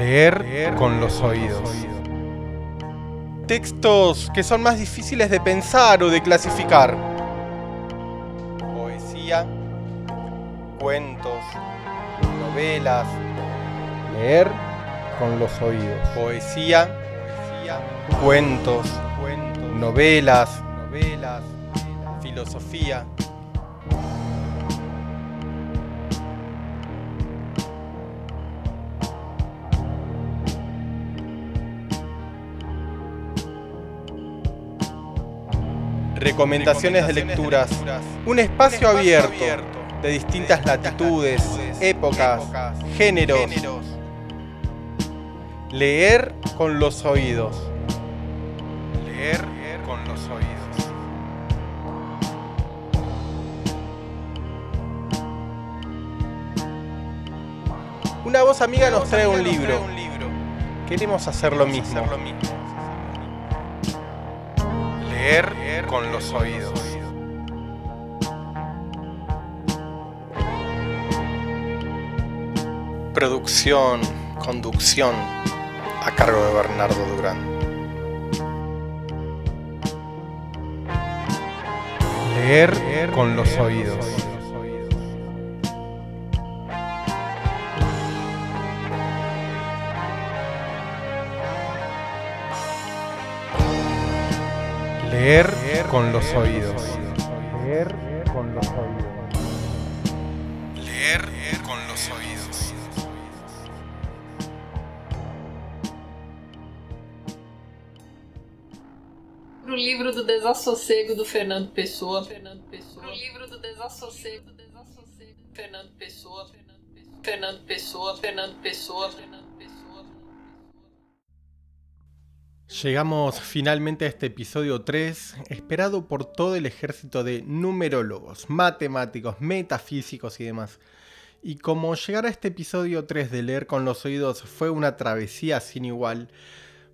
Leer con los oídos. Textos que son más difíciles de pensar o de clasificar. Poesía, cuentos, novelas. Leer con los oídos. Poesía, cuentos, novelas, novelas, filosofía. Recomendaciones de lecturas. Un espacio abierto de distintas latitudes, épocas, géneros. Leer con los oídos. Leer con los oídos. Una voz amiga nos trae un libro. Queremos hacer lo mismo. Leer con los oídos. Producción, conducción, a cargo de Bernardo Durán. Leer con los oídos. Leer con los oídos. Leer con los oídos. Leer con los oídos. Pro livro do desassossego do Fernando Pessoa. Fernando Pessoa. Pro livro do desassossego do desassossego. Fernando Pessoa. Fernando Pessoa. Fernando Pessoa. Fernando Pessoa. Llegamos finalmente a este episodio 3, esperado por todo el ejército de numerólogos, matemáticos, metafísicos y demás. Y como llegar a este episodio 3 de leer con los oídos fue una travesía sin igual,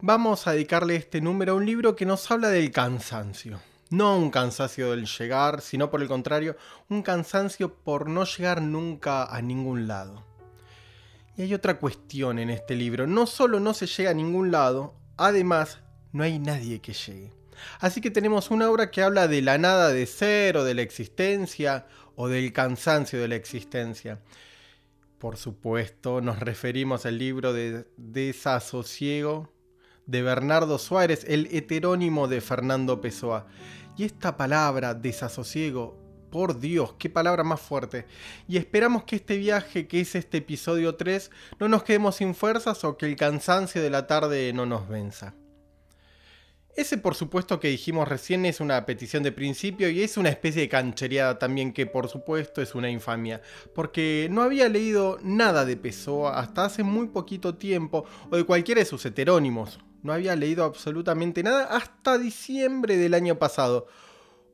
vamos a dedicarle este número a un libro que nos habla del cansancio. No un cansancio del llegar, sino por el contrario, un cansancio por no llegar nunca a ningún lado. Y hay otra cuestión en este libro, no solo no se llega a ningún lado, además no hay nadie que llegue. Así que tenemos una obra que habla de la nada de ser o de la existencia o del cansancio de la existencia. Por supuesto, nos referimos al libro de Desasosiego de Bernardo Suárez, el heterónimo de Fernando Pessoa. Y esta palabra, desasosiego, por Dios, qué palabra más fuerte. Y esperamos que este viaje, que es este episodio 3, no nos quedemos sin fuerzas o que el cansancio de la tarde no nos venza. Ese por supuesto que dijimos recién es una petición de principio y es una especie de canchereada también que por supuesto es una infamia, porque no había leído nada de Pessoa hasta hace muy poquito tiempo o de cualquiera de sus heterónimos. No había leído absolutamente nada hasta diciembre del año pasado.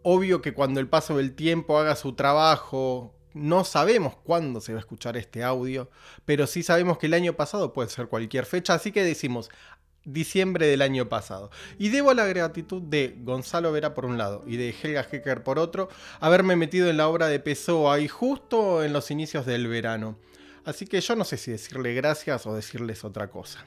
Obvio que cuando el paso del tiempo haga su trabajo, no sabemos cuándo se va a escuchar este audio, pero sí sabemos que el año pasado puede ser cualquier fecha, así que decimos diciembre del año pasado. Y debo la gratitud de Gonzalo Vera por un lado y de Helga Hecker por otro, haberme metido en la obra de Pessoa y justo en los inicios del verano. Así que yo no sé si decirle gracias o decirles otra cosa.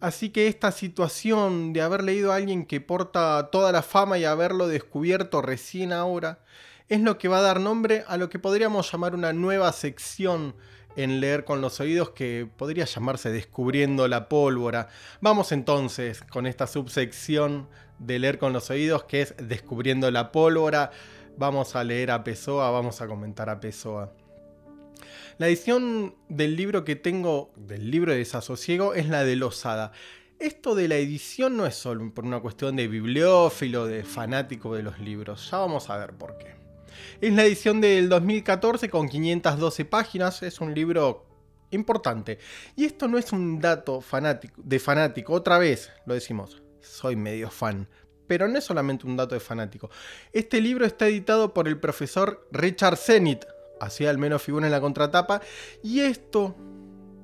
Así que esta situación de haber leído a alguien que porta toda la fama y haberlo descubierto recién ahora, es lo que va a dar nombre a lo que podríamos llamar una nueva sección en leer con los oídos que podría llamarse Descubriendo la pólvora. Vamos entonces con esta subsección de leer con los oídos que es Descubriendo la pólvora. Vamos a leer a Pessoa, vamos a comentar a Pessoa. La edición del libro que tengo, del libro de Desasosiego, es la de Losada. Esto de la edición no es solo por una cuestión de bibliófilo, de fanático de los libros. Ya vamos a ver por qué. Es la edición del 2014 con 512 páginas. Es un libro importante. Y esto no es un dato de fanático. Otra vez lo decimos. Soy medio fan. Pero no es solamente un dato de fanático. Este libro está editado por el profesor Richard Zenit. Así al menos figura en la contratapa. Y esto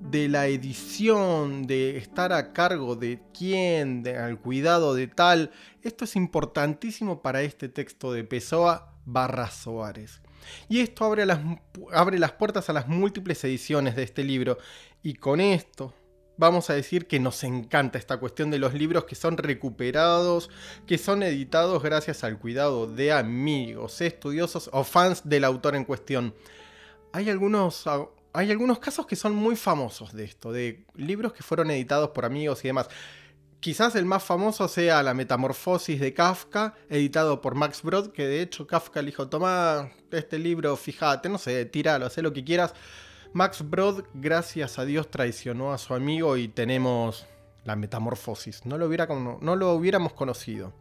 de la edición, de estar a cargo de quién, de, al cuidado de tal, esto es importantísimo para este texto de Pessoa barra Soares. Y esto abre las, abre las puertas a las múltiples ediciones de este libro. Y con esto, vamos a decir que nos encanta esta cuestión de los libros que son recuperados, que son editados gracias al cuidado de amigos, estudiosos o fans del autor en cuestión. Hay algunos, hay algunos casos que son muy famosos de esto, de libros que fueron editados por amigos y demás. Quizás el más famoso sea La Metamorfosis de Kafka, editado por Max Brod, que de hecho Kafka le dijo, toma este libro, fíjate, no sé, tíralo, haz lo que quieras. Max Brod, gracias a Dios, traicionó a su amigo y tenemos La Metamorfosis. No lo, hubiera, no lo hubiéramos conocido.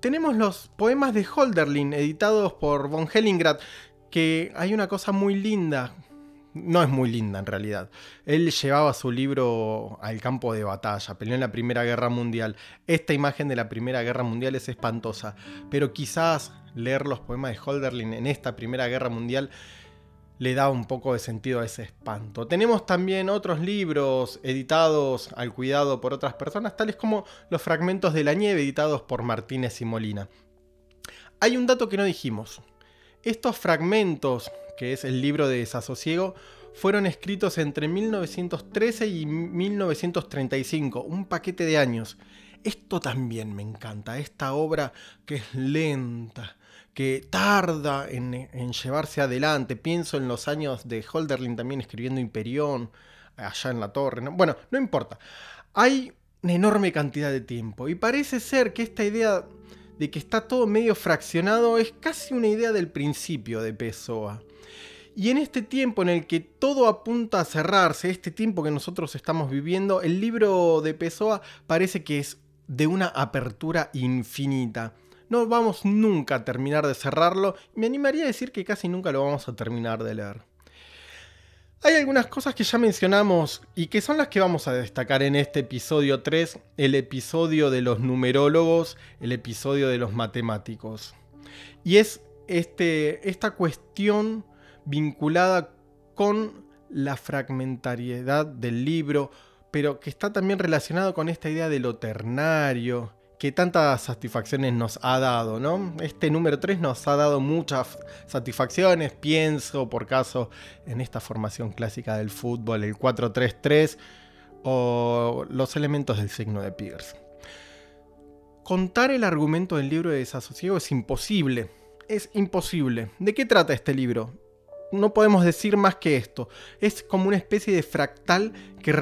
Tenemos los poemas de Holderlin, editados por von Hellingrad, que hay una cosa muy linda no es muy linda en realidad. Él llevaba su libro al campo de batalla, peleó en la Primera Guerra Mundial. Esta imagen de la Primera Guerra Mundial es espantosa, pero quizás leer los poemas de Holderlin en esta Primera Guerra Mundial le da un poco de sentido a ese espanto. Tenemos también otros libros editados al cuidado por otras personas, tales como Los Fragmentos de la Nieve, editados por Martínez y Molina. Hay un dato que no dijimos. Estos fragmentos que es el libro de Desasosiego, fueron escritos entre 1913 y 1935, un paquete de años. Esto también me encanta, esta obra que es lenta, que tarda en, llevarse adelante. Pienso en los años de Holderlin también escribiendo Imperión, allá en la torre. Bueno, no importa. Hay una enorme cantidad de tiempo y parece ser que esta idea de que está todo medio fraccionado es casi una idea del principio de Pessoa. Y en este tiempo en el que todo apunta a cerrarse, este tiempo que nosotros estamos viviendo, el libro de Pessoa parece que es de una apertura infinita. No vamos nunca a terminar de cerrarlo, me animaría a decir que casi nunca lo vamos a terminar de leer. Hay algunas cosas que ya mencionamos y que son las que vamos a destacar en este episodio 3, el episodio de los numerólogos, el episodio de los matemáticos. Y es este, esta cuestión vinculada con la fragmentariedad del libro, pero que está también relacionado con esta idea de lo ternario, que tantas satisfacciones nos ha dado, ¿no? Este número 3 nos ha dado muchas satisfacciones, pienso por caso en esta formación clásica del fútbol, el 4-3-3 o los elementos del signo de Pierce. Contar el argumento del libro de desasosiego es imposible, es imposible. ¿De qué trata este libro? no podemos decir más que esto. Es como una especie de fractal que,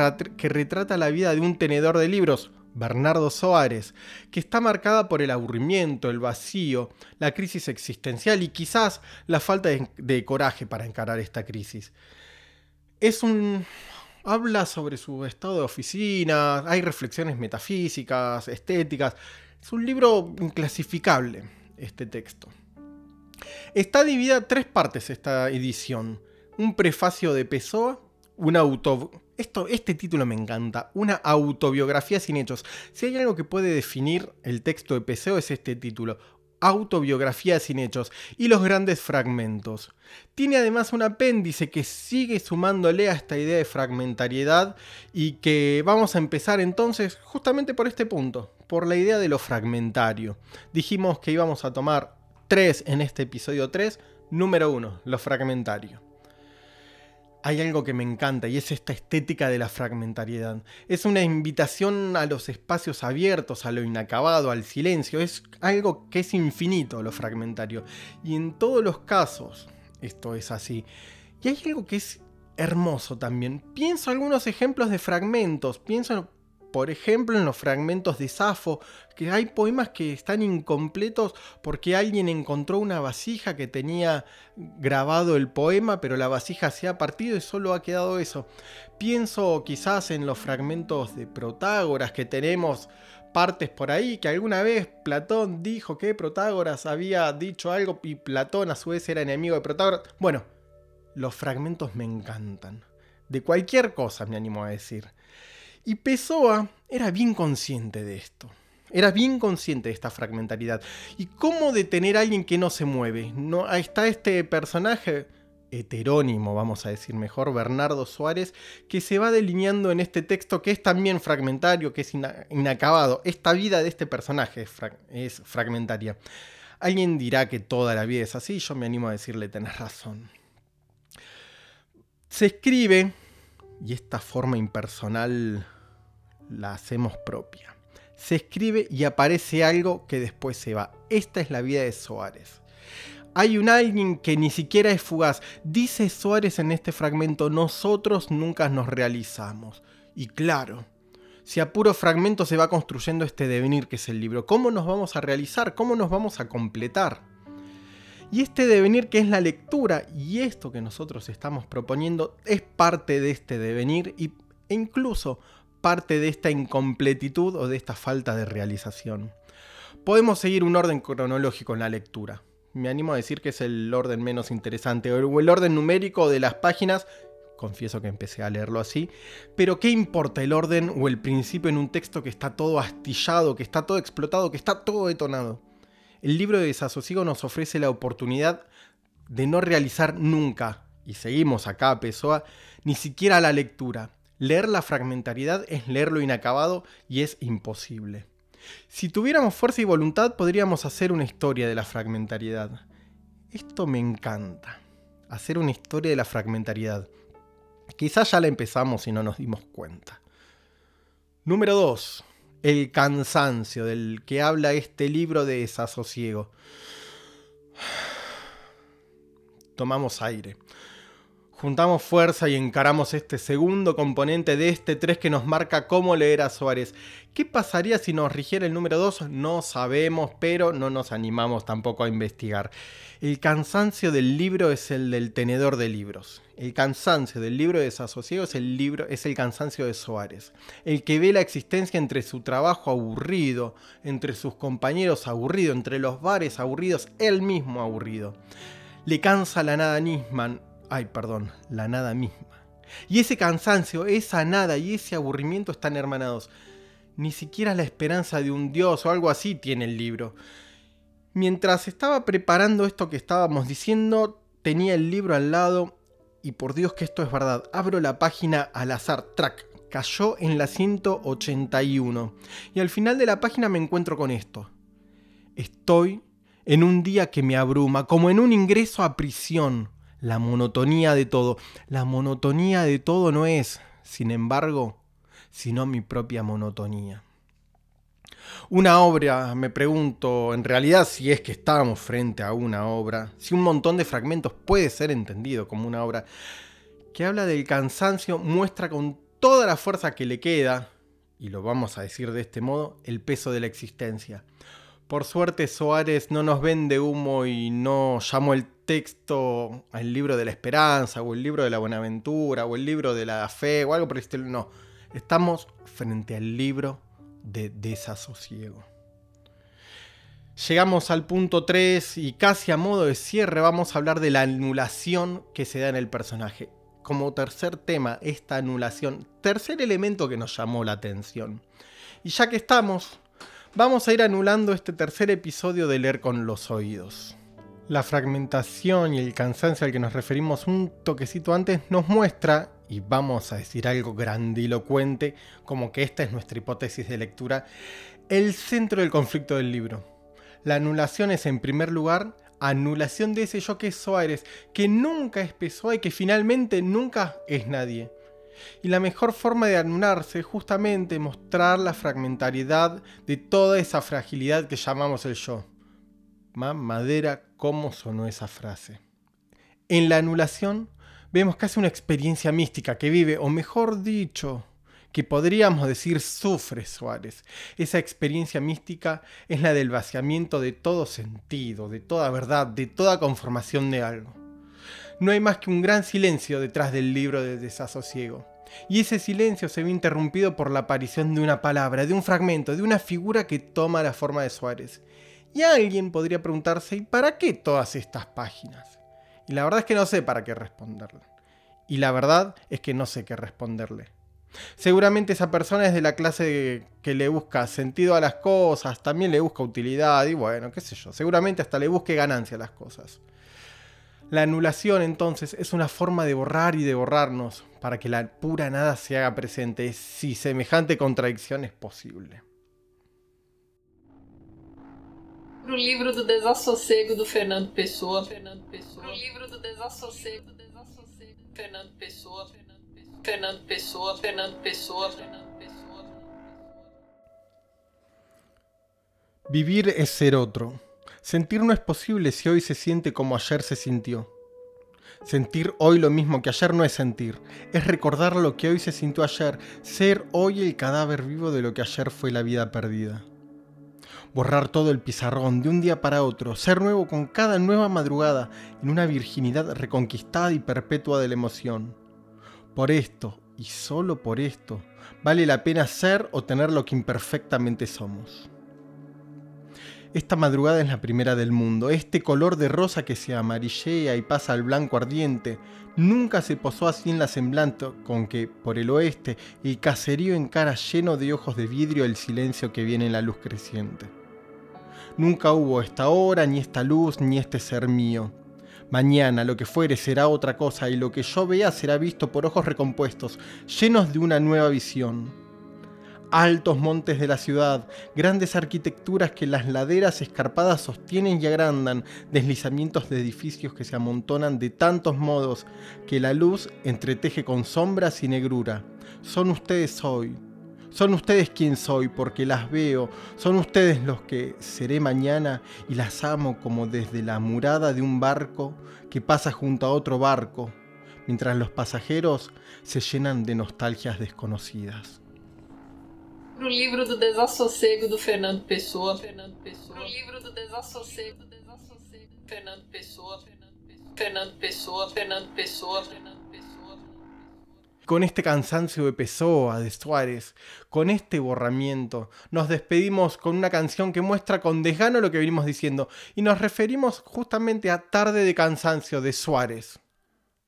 retrata la vida de un tenedor de libros, Bernardo Soares, que está marcada por el aburrimiento, el vacío, la crisis existencial y quizás la falta de, coraje para encarar esta crisis. Es un... habla sobre su estado de oficina, hay reflexiones metafísicas, estéticas. Es un libro inclasificable, este texto. Está dividida en tres partes esta edición. Un prefacio de Pessoa, una auto... Este título me encanta, una autobiografía sin hechos. Si hay algo que puede definir el texto de Pessoa es este título, autobiografía sin hechos y los grandes fragmentos. Tiene además un apéndice que sigue sumándole a esta idea de fragmentariedad y que vamos a empezar entonces justamente por este punto, por la idea de lo fragmentario. Dijimos que íbamos a tomar 3 en este episodio 3. Número 1, lo fragmentario. Hay algo que me encanta y es esta estética de la fragmentariedad. Es una invitación a los espacios abiertos, a lo inacabado, al silencio. Es algo que es infinito lo fragmentario. Y en todos los casos esto es así. Y hay algo que es hermoso también. Pienso algunos ejemplos de fragmentos. Pienso por ejemplo, en los fragmentos de Safo, que hay poemas que están incompletos porque alguien encontró una vasija que tenía grabado el poema, pero la vasija se ha partido y solo ha quedado eso. Pienso quizás en los fragmentos de Protágoras que tenemos partes por ahí, que alguna vez Platón dijo que Protágoras había dicho algo y Platón a su vez era enemigo de Protágoras. Bueno, los fragmentos me encantan. De cualquier cosa me animo a decir. Y Pessoa era bien consciente de esto. Era bien consciente de esta fragmentariedad. ¿Y cómo detener a alguien que no se mueve? No, ahí está este personaje heterónimo, vamos a decir mejor, Bernardo Suárez, que se va delineando en este texto que es también fragmentario, que es inacabado. Esta vida de este personaje es, fragmentaria. Alguien dirá que toda la vida es así, yo me animo a decirle, tenés razón. Se escribe y esta forma impersonal la hacemos propia. Se escribe y aparece algo que después se va. Esta es la vida de Suárez. Hay un alguien que ni siquiera es fugaz. Dice Suárez en este fragmento, nosotros nunca nos realizamos. Y claro, si a puro fragmento se va construyendo este devenir que es el libro, ¿cómo nos vamos a realizar? ¿Cómo nos vamos a completar? Y este devenir que es la lectura y esto que nosotros estamos proponiendo es parte de este devenir e incluso parte de esta incompletitud o de esta falta de realización. Podemos seguir un orden cronológico en la lectura. Me animo a decir que es el orden menos interesante o el orden numérico de las páginas. Confieso que empecé a leerlo así. Pero ¿qué importa el orden o el principio en un texto que está todo astillado, que está todo explotado, que está todo detonado? El libro de desasosiego nos ofrece la oportunidad de no realizar nunca, y seguimos acá, Pessoa, ni siquiera la lectura. Leer la fragmentariedad es leer lo inacabado y es imposible. Si tuviéramos fuerza y voluntad podríamos hacer una historia de la fragmentariedad. Esto me encanta, hacer una historia de la fragmentariedad. Quizás ya la empezamos y no nos dimos cuenta. Número 2. El cansancio del que habla este libro de desasosiego. Tomamos aire juntamos fuerza y encaramos este segundo componente de este 3 que nos marca cómo leer a Suárez. ¿Qué pasaría si nos rigiera el número 2? No sabemos, pero no nos animamos tampoco a investigar. El cansancio del libro es el del tenedor de libros. El cansancio del libro de desasosiego es el, libro, es el cansancio de Suárez. El que ve la existencia entre su trabajo aburrido, entre sus compañeros aburrido, entre los bares aburridos, él mismo aburrido. Le cansa la nada Nisman, ay, perdón, la nada misma. Y ese cansancio, esa nada y ese aburrimiento están hermanados. Ni siquiera la esperanza de un dios o algo así tiene el libro. Mientras estaba preparando esto que estábamos diciendo, tenía el libro al lado y por Dios que esto es verdad, abro la página al azar, track, cayó en la 181 y al final de la página me encuentro con esto. Estoy en un día que me abruma, como en un ingreso a prisión, la monotonía de todo. La monotonía de todo no es, sin embargo, sino mi propia monotonía. Una obra, me pregunto, en realidad si es que estamos frente a una obra, si un montón de fragmentos puede ser entendido como una obra, que habla del cansancio, muestra con toda la fuerza que le queda, y lo vamos a decir de este modo, el peso de la existencia. Por suerte Soares no nos vende humo y no llamó el texto al libro de la esperanza o el libro de la buenaventura o el libro de la fe o algo por el estilo. No, estamos frente al libro de desasosiego. Llegamos al punto 3 y casi a modo de cierre vamos a hablar de la anulación que se da en el personaje. Como tercer tema, esta anulación, tercer elemento que nos llamó la atención. Y ya que estamos, vamos a ir anulando este tercer episodio de Leer con los Oídos. La fragmentación y el cansancio al que nos referimos un toquecito antes nos muestra, y vamos a decir algo grandilocuente, como que esta es nuestra hipótesis de lectura, el centro del conflicto del libro. La anulación es en primer lugar anulación de ese yo que es Soares, que nunca es Pessoa y que finalmente nunca es nadie. Y la mejor forma de anularse es justamente mostrar la fragmentariedad de toda esa fragilidad que llamamos el yo. Madera, ¿cómo sonó esa frase? En la anulación vemos casi una experiencia mística que vive, o mejor dicho, que podríamos decir sufre Suárez. Esa experiencia mística es la del vaciamiento de todo sentido, de toda verdad, de toda conformación de algo no hay más que un gran silencio detrás del libro de desasosiego. Y ese silencio se ve interrumpido por la aparición de una palabra, de un fragmento, de una figura que toma la forma de Suárez. Y alguien podría preguntarse, ¿y para qué todas estas páginas? Y la verdad es que no sé para qué responderle. Y la verdad es que no sé qué responderle. Seguramente esa persona es de la clase que le busca sentido a las cosas, también le busca utilidad y bueno, qué sé yo, seguramente hasta le busque ganancia a las cosas. La anulación entonces es una forma de borrar y de borrarnos para que la pura nada se haga presente, si semejante contradicción es posible. Pro livro do desassossego do Fernando Pessoa, Fernando Pessoa. Pro livro do desassossego, do desassossego, Fernando Pessoa, Fernando Pessoa. Fernando Pessoa, Fernando Pessoa, Fernando Pessoa. Vivir es ser otro. Sentir no es posible si hoy se siente como ayer se sintió. Sentir hoy lo mismo que ayer no es sentir, es recordar lo que hoy se sintió ayer, ser hoy el cadáver vivo de lo que ayer fue la vida perdida. Borrar todo el pizarrón de un día para otro, ser nuevo con cada nueva madrugada en una virginidad reconquistada y perpetua de la emoción. Por esto, y solo por esto, vale la pena ser o tener lo que imperfectamente somos. Esta madrugada es la primera del mundo. Este color de rosa que se amarillea y pasa al blanco ardiente nunca se posó así en la semblante con que, por el oeste, el caserío encara lleno de ojos de vidrio el silencio que viene en la luz creciente. Nunca hubo esta hora, ni esta luz, ni este ser mío. Mañana lo que fuere será otra cosa y lo que yo vea será visto por ojos recompuestos, llenos de una nueva visión altos montes de la ciudad, grandes arquitecturas que las laderas escarpadas sostienen y agrandan, deslizamientos de edificios que se amontonan de tantos modos que la luz entreteje con sombras y negrura. Son ustedes hoy. Son ustedes quien soy porque las veo, son ustedes los que seré mañana y las amo como desde la murada de un barco que pasa junto a otro barco, mientras los pasajeros se llenan de nostalgias desconocidas. Pro livro do desassossego do Fernando Pessoa. Fernando Pessoa. Pro livro do desassossego, desassossego. Fernando Pessoa. Fernando Pessoa. Fernando Pessoa. Fernando Pessoa. Con este cansancio de Pessoa, de Suárez, con este borramiento, nos despedimos con una canción que muestra con desgano lo que venimos diciendo y nos referimos justamente a Tarde de Cansancio de Suárez.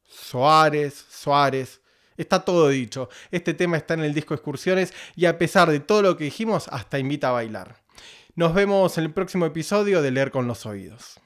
Suárez, Suárez, Está todo dicho. Este tema está en el disco Excursiones y a pesar de todo lo que dijimos, hasta invita a bailar. Nos vemos en el próximo episodio de Leer con los Oídos.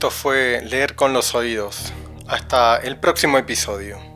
Esto fue Leer con los Oídos. Hasta el próximo episodio.